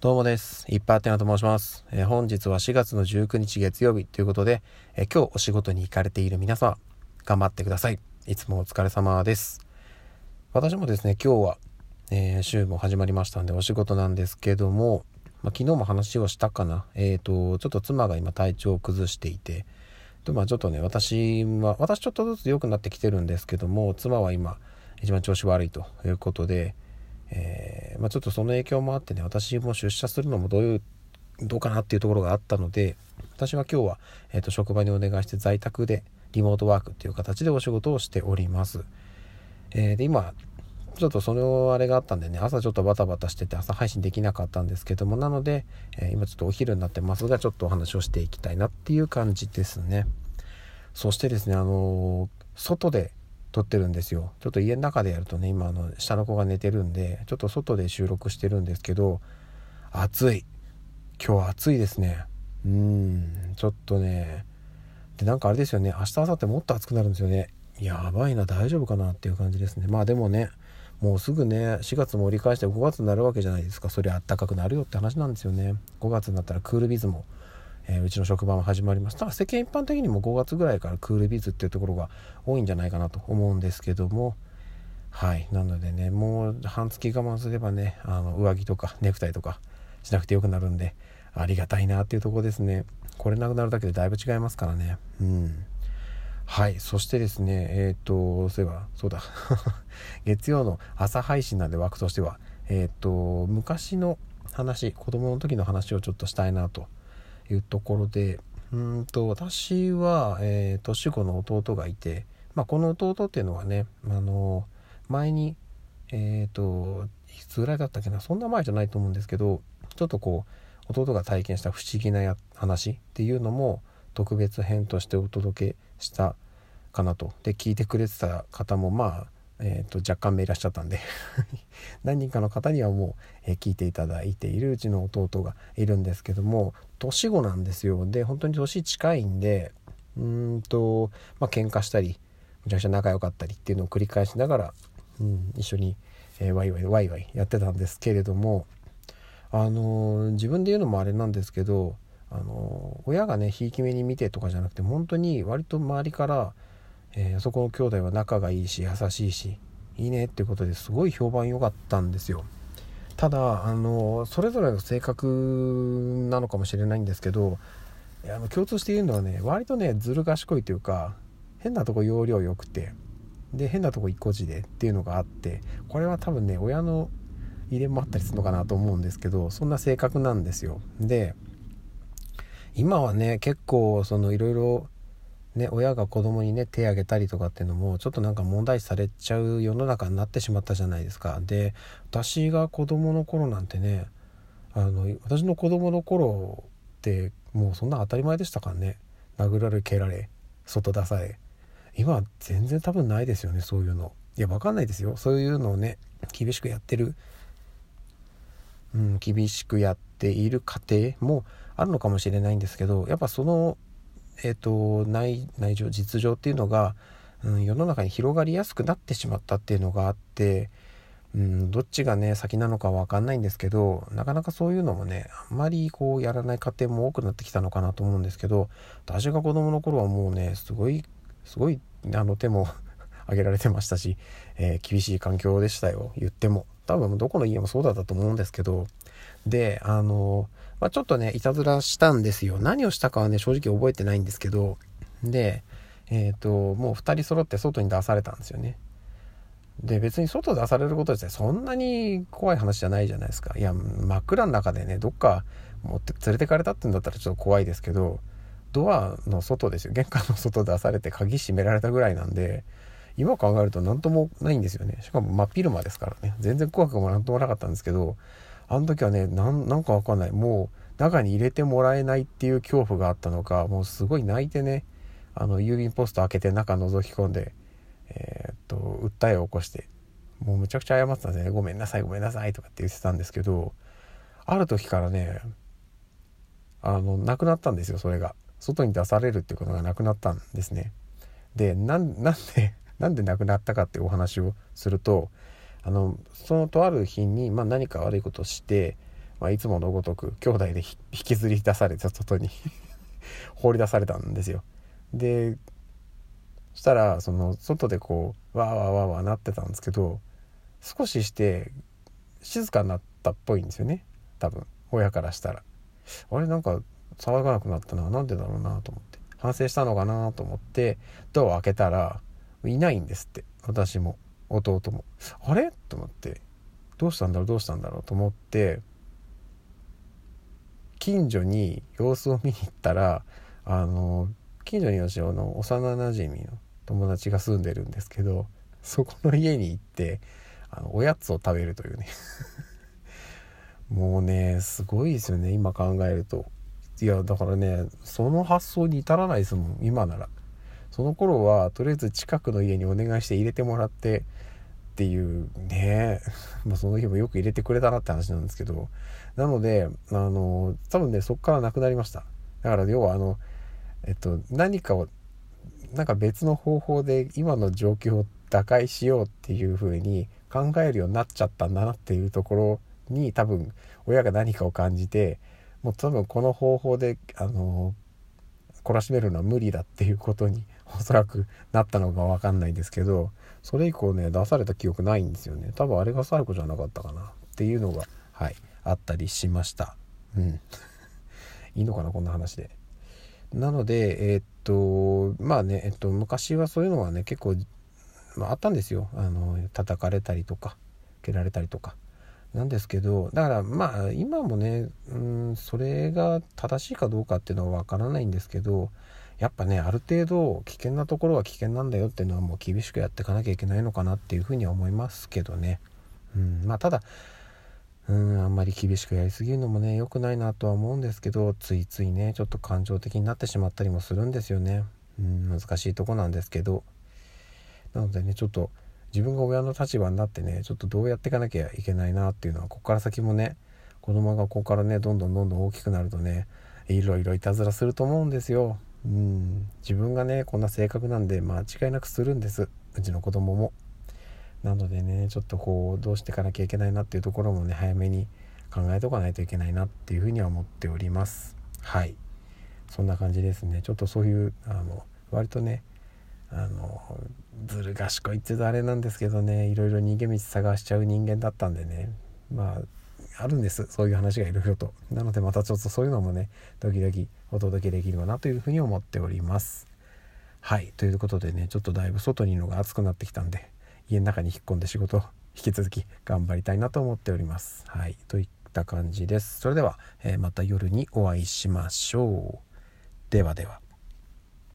どうもです。いっぱいあてなと申します、えー、本日は4月の19日月曜日ということで、えー、今日お仕事に行かれている皆様、頑張ってください。いつもお疲れ様です。私もですね、今日は、えー、週も始まりましたんでお仕事なんですけども、まあ、昨日も話をしたかな。えっ、と、ちょっと妻が今体調を崩していて、でまあちょっとね、私は、私ちょっとずつ良くなってきてるんですけども、妻は今、一番調子悪いということで、えー、まあ、ちょっとその影響もあってね私も出社するのもどういうどうかなっていうところがあったので私は今日は、えーと、職場にお願いして在宅でリモートワークっていう形でお仕事をしております。えー、で今ちょっとそのあれがあったんでね朝ちょっとバタバタしてて朝配信できなかったんですけどもなので、えー、今ちょっとお昼になってますがちょっとお話をしていきたいなっていう感じですね。そしてですねあの外で撮ってるんですよ。ちょっと家の中でやるとね今あの下の子が寝てるんでちょっと外で収録してるんですけど暑い。今日暑いですね。うんちょっとね。でなんかあれですよね。明日明後日もっと暑くなるんですよね。やばいな大丈夫かなっていう感じですね。まあでもねもうすぐね4月も折り返して5月になるわけじゃないですか。そりゃあったかくなるよって話なんですよね。5月になったらクールビズもえー、うちの職場も始まります。ただ世間一般的にも5月ぐらいからクールビズっていうところが多いんじゃないかなと思うんですけども。はい。なのでねもう半月我慢すればねあの上着とかネクタイとかしなくてよくなるんでありがたいなっていうとこですね。これなくなるだけでだいぶ違いますからね。うん。はい。そしてですねえっ、ー、とそういえばそうだ。月曜の朝配信なんで枠としてはえっ、ー、と昔の話子供の時の話をちょっとしたいなというところでうんと私は、えー、年子の弟がいて、まあ、この弟っていうのはね、あの前にえっ、ー、といつぐらいだったっけなそんな前じゃないと思うんですけどちょっとこう弟が体験した不思議な話っていうのも特別編としてお届けしたかなと。で聞いてくれてた方もまあえーと、若干名いらっしゃったんで 何人かの方にはもう、えー、聞いていただいているうちの弟がいるんですけども年子なんですよ。で本当に年近いんでうんとまあ喧嘩したりむちゃくちゃ仲良かったりっていうのを繰り返しながら、うん、一緒に、えー、ワイワイワイワイやってたんですけれどもあのー、自分で言うのもあれなんですけどあの親がねひいき目に見てとかじゃなくて本当に割と周りからえー、そこの兄弟は仲がいいし優しいしいいねっていうことですごい評判良かったんですよ。ただあのそれぞれの性格なのかもしれないんですけどあの共通して言うのはね割とねずる賢いというか変なとこ容量良くてで変なとこ一個字でっていうのがあってこれは多分ね親の遺伝もあったりするのかなと思うんですけどそんな性格なんですよ。で今はね結構そのいろいろね、親が子供にね手あげたりとかっていうのもちょっとなんか問題視されちゃう世の中になってしまったじゃないですか。で私が子供の頃なんてねあの私の子供の頃ってもうそんな当たり前でしたからね。殴られ蹴られ外出され。今は全然多分ないですよねそういうの。いや分かんないですよ。そういうのをね厳しくやってる。うん厳しくやっている家庭もあるのかもしれないんですけどやっぱそのえーと、内内情実情っていうのが、うん、世の中に広がりやすくなってしまったっていうのがあって、うん、どっちがね先なのか分かんないんですけどなかなかそういうのもねあんまりこうやらない家庭も多くなってきたのかなと思うんですけど私が子供の頃はもうねすごいすごいあの手も 挙げられてましたし、えー、厳しい環境でしたよ言っても。多分どこの家もそうだったと思うんですけど。であのまあ、ちょっとね、いたずらしたんですよ。何をしたかはね、正直覚えてないんですけど、で、えっ、ー、と、もう2人揃って外に出されたんですよね。で、別に外出されることですそんなに怖い話じゃないじゃないですか。いや、真っ暗の中でね、どっか持って連れてかれたってんだったらちょっと怖いですけど、ドアの外ですよ。玄関の外出されて鍵閉められたぐらいなんで、今考えると何ともないんですよね。しかも真っ昼間ですからね。全然怖くも何ともなかったんですけど、あの時はねなんかわかんない。もう中に入れてもらえないっていう恐怖があったのかもうすごい泣いてねあの郵便ポスト開けて中覗き込んでえー、っと訴えを起こしてもうむちゃくちゃ謝ってたんですね。ごめんなさいごめんなさいとかって言ってたんですけどある時からねあのなくなったんですよそれが。外に出されるっていうことがなくなったんですね。で なんでなんでなくなったかっていうお話をするとあのそのとある日に、まあ、何か悪いことしてまあ、いつものごとく兄弟で引きずり出されて外に。放り出されたんですよ。でそしたらその外でこうわーわーわーわーなってたんですけど少しして静かになったっぽいんですよね。多分親からしたら。あれなんか騒がなくなったな。なんでだろうなと思って。反省したのかなと思ってドアを開けたらいないんですって。私も。弟も。あれ？と思って。どうしたんだろう？どうしたんだろう？と思って。近所に様子を見に行ったらあの近所に私の幼なじみの友達が住んでるんですけどそこの家に行ってあのおやつを食べるというね。もうねすごいですよね今考えると。いやだからねその発想に至らないですもん今なら。その頃はとりあえず近くの家にお願いして入れてもらってっていうね。まあその日もよく入れてくれたなって話なんですけど。なのであの多分ねそっからなくなりました。だから要はあのえっと何かをなんか別の方法で今の状況を打開しようっていう風に考えるようになっちゃったんだなっていうところに多分親が何かを感じてもう多分この方法であの懲らしめるのは無理だっていうことにおそらくなったのか分かんないんですけどそれ以降ね出された記憶ないんですよね。多分あれが最後じゃなかったかな。っていうのがはいあったりしました。うん。いいのかなこんな話で。なのでえー、っとまあねえっと昔はそういうのはね結構、まあ、あったんですよ。あの叩かれたりとか蹴られたりとか。なんですけどだからまあ今もねうんそれが正しいかどうかっていうのは分からないんですけどやっぱねある程度危険なところは危険なんだよっていうのはもう厳しくやっていかなきゃいけないのかなっていうふうには思いますけどね。うんまあ、ただうんあんまり厳しくやりすぎるのもね良くないなとは思うんですけどついついねちょっと感情的になってしまったりもするんですよね。うん難しいとこなんですけどなのでねちょっと自分が親の立場になってねちょっとどうやっていかなきゃいけないなっていうのはここから先もね子供がここからねどんどんどんどん大きくなるとねいろいろいたずらすると思うんですよ。うん。自分がねこんな性格なんで間違いなくするんです。うちの子供も。なのでねちょっとこうどうしていかなきゃいけないなっていうところもね早めに考えとかないといけないなっていうふうには思っております。はい。そんな感じですね。ちょっとそういうあの割とねあのずる賢いって言うとあれなんですけどねいろいろ逃げ道探しちゃう人間だったんでね。まああるんです。そういう話がいろいろと。なのでまたちょっとそういうのもね時々お届けできればなというふうに思っております。はい。ということでねちょっとだいぶ外にいるのが暑くなってきたんで家の中に引っ込んで仕事を引き続き頑張りたいなと思っております。はい。といった感じです。それでは、えー、また夜にお会いしましょう。ではでは。